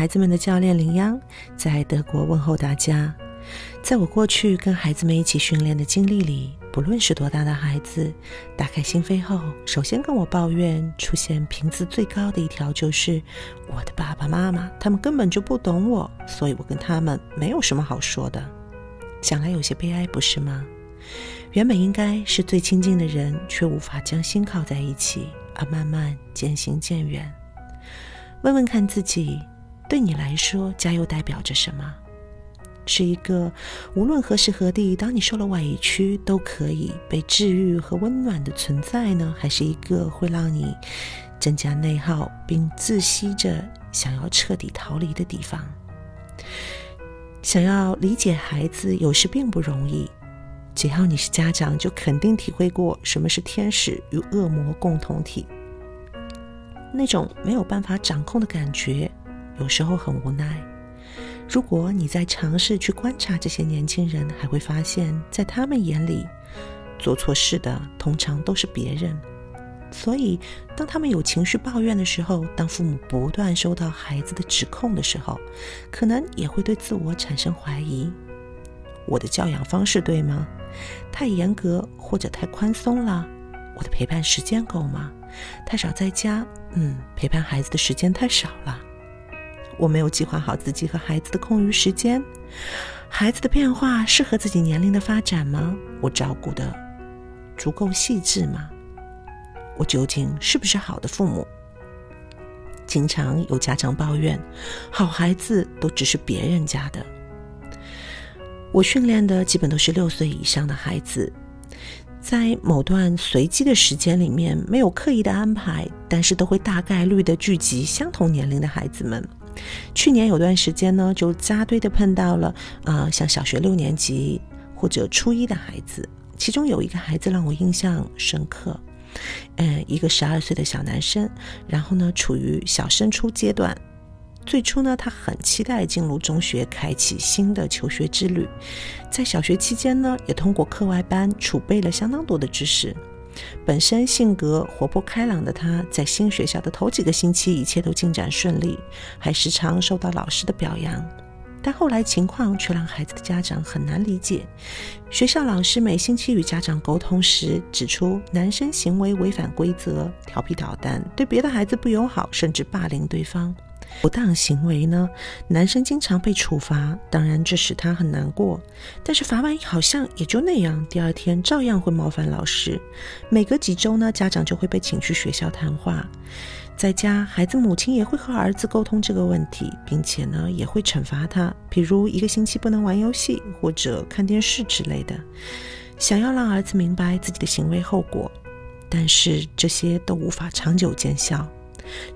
孩子们的教练林央，在德国问候大家。在我过去跟孩子们一起训练的经历里，不论是多大的孩子，打开心扉后，首先跟我抱怨出现频次最高的一条就是我的爸爸妈妈，他们根本就不懂我，所以我跟他们没有什么好说的。想来有些悲哀，不是吗？原本应该是最亲近的人，却无法将心靠在一起，而慢慢渐行渐远。问问看自己，对你来说，家又代表着什么？是一个无论何时何地，当你受了委屈都可以被治愈和温暖的存在呢？还是一个会让你增加内耗并窒息着想要彻底逃离的地方？想要理解孩子，有时并不容易。只要你是家长，就肯定体会过什么是天使与恶魔共同体。那种没有办法掌控的感觉，有时候很无奈。如果你在尝试去观察这些年轻人，还会发现，在他们眼里，做错事的通常都是别人。所以，当他们有情绪抱怨的时候，当父母不断收到孩子的指控的时候，可能也会对自我产生怀疑：我的教养方式对吗？太严格或者太宽松了？我的陪伴时间够吗？太少在家，嗯，陪伴孩子的时间太少了。我没有计划好自己和孩子的空余时间，孩子的变化适合自己年龄的发展吗？我照顾的足够细致吗？我究竟是不是好的父母？经常有家长抱怨，好孩子都只是别人家的。我训练的基本都是六岁以上的孩子，在某段随机的时间里面，没有刻意的安排，但是都会大概率的聚集相同年龄的孩子们。去年有段时间呢，就扎堆的碰到了，呃，像小学六年级或者初一的孩子，其中有一个孩子让我印象深刻，嗯，一个十二岁的小男生，然后呢，处于小升初阶段，最初呢，他很期待进入中学，开启新的求学之旅，在小学期间呢，也通过课外班储备了相当多的知识。本身性格活泼开朗的他，在新学校的头几个星期，一切都进展顺利，还时常受到老师的表扬。但后来情况却让孩子的家长很难理解。学校老师每星期与家长沟通时，指出男生行为违反规则，调皮捣蛋，对别的孩子不友好，甚至霸凌对方。不当行为呢？男生经常被处罚，当然这使他很难过。但是罚完好像也就那样，第二天照样会冒犯老师。每隔几周呢，家长就会被请去学校谈话。在家，孩子母亲也会和儿子沟通这个问题，并且呢，也会惩罚他，比如一个星期不能玩游戏或者看电视之类的，想要让儿子明白自己的行为后果。但是这些都无法长久见效。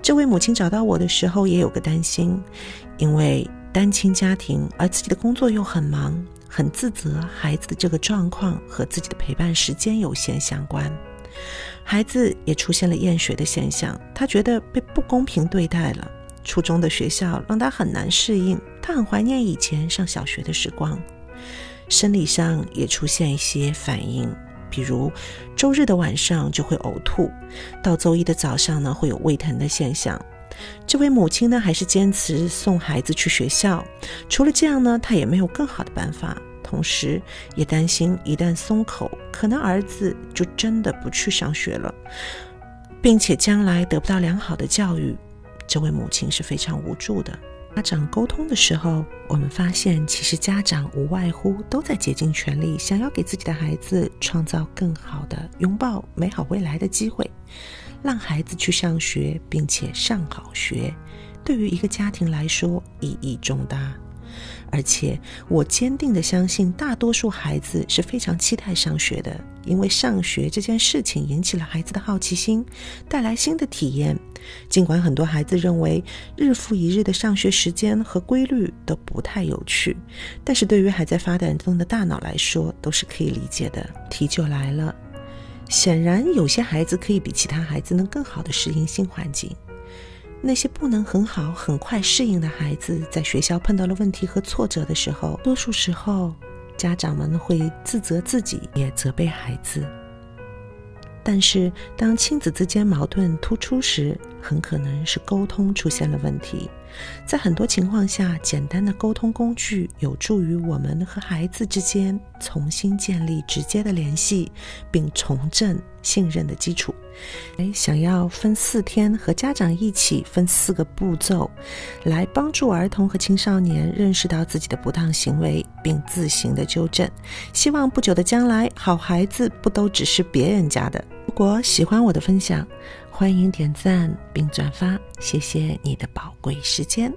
这位母亲找到我的时候也有个担心，因为单亲家庭，而自己的工作又很忙，很自责孩子的这个状况和自己的陪伴时间有限相关。孩子也出现了厌学的现象，他觉得被不公平对待了。初中的学校让他很难适应，他很怀念以前上小学的时光。生理上也出现一些反应。比如，周日的晚上就会呕吐，到周一的早上呢会有胃疼的现象。这位母亲呢还是坚持送孩子去学校，除了这样呢，她也没有更好的办法。同时，也担心一旦松口，可能儿子就真的不去上学了，并且将来得不到良好的教育。这位母亲是非常无助的。家长沟通的时候，我们发现，其实家长无外乎都在竭尽全力，想要给自己的孩子创造更好的拥抱美好未来的机会，让孩子去上学，并且上好学，对于一个家庭来说意义重大。而且，我坚定的相信，大多数孩子是非常期待上学的，因为上学这件事情引起了孩子的好奇心，带来新的体验。尽管很多孩子认为日复一日的上学时间和规律都不太有趣，但是对于还在发展中的大脑来说，都是可以理解的。题就来了，显然有些孩子可以比其他孩子能更好的适应新环境。那些不能很好、很快适应的孩子，在学校碰到了问题和挫折的时候，多数时候，家长们会自责自己，也责备孩子。但是，当亲子之间矛盾突出时，很可能是沟通出现了问题。在很多情况下，简单的沟通工具有助于我们和孩子之间重新建立直接的联系，并重振信任的基础。想要分四天和家长一起分四个步骤，来帮助儿童和青少年认识到自己的不当行为，并自行的纠正。希望不久的将来，好孩子不都只是别人家的。如果喜欢我的分享，欢迎点赞并转发，谢谢你的宝贵时间。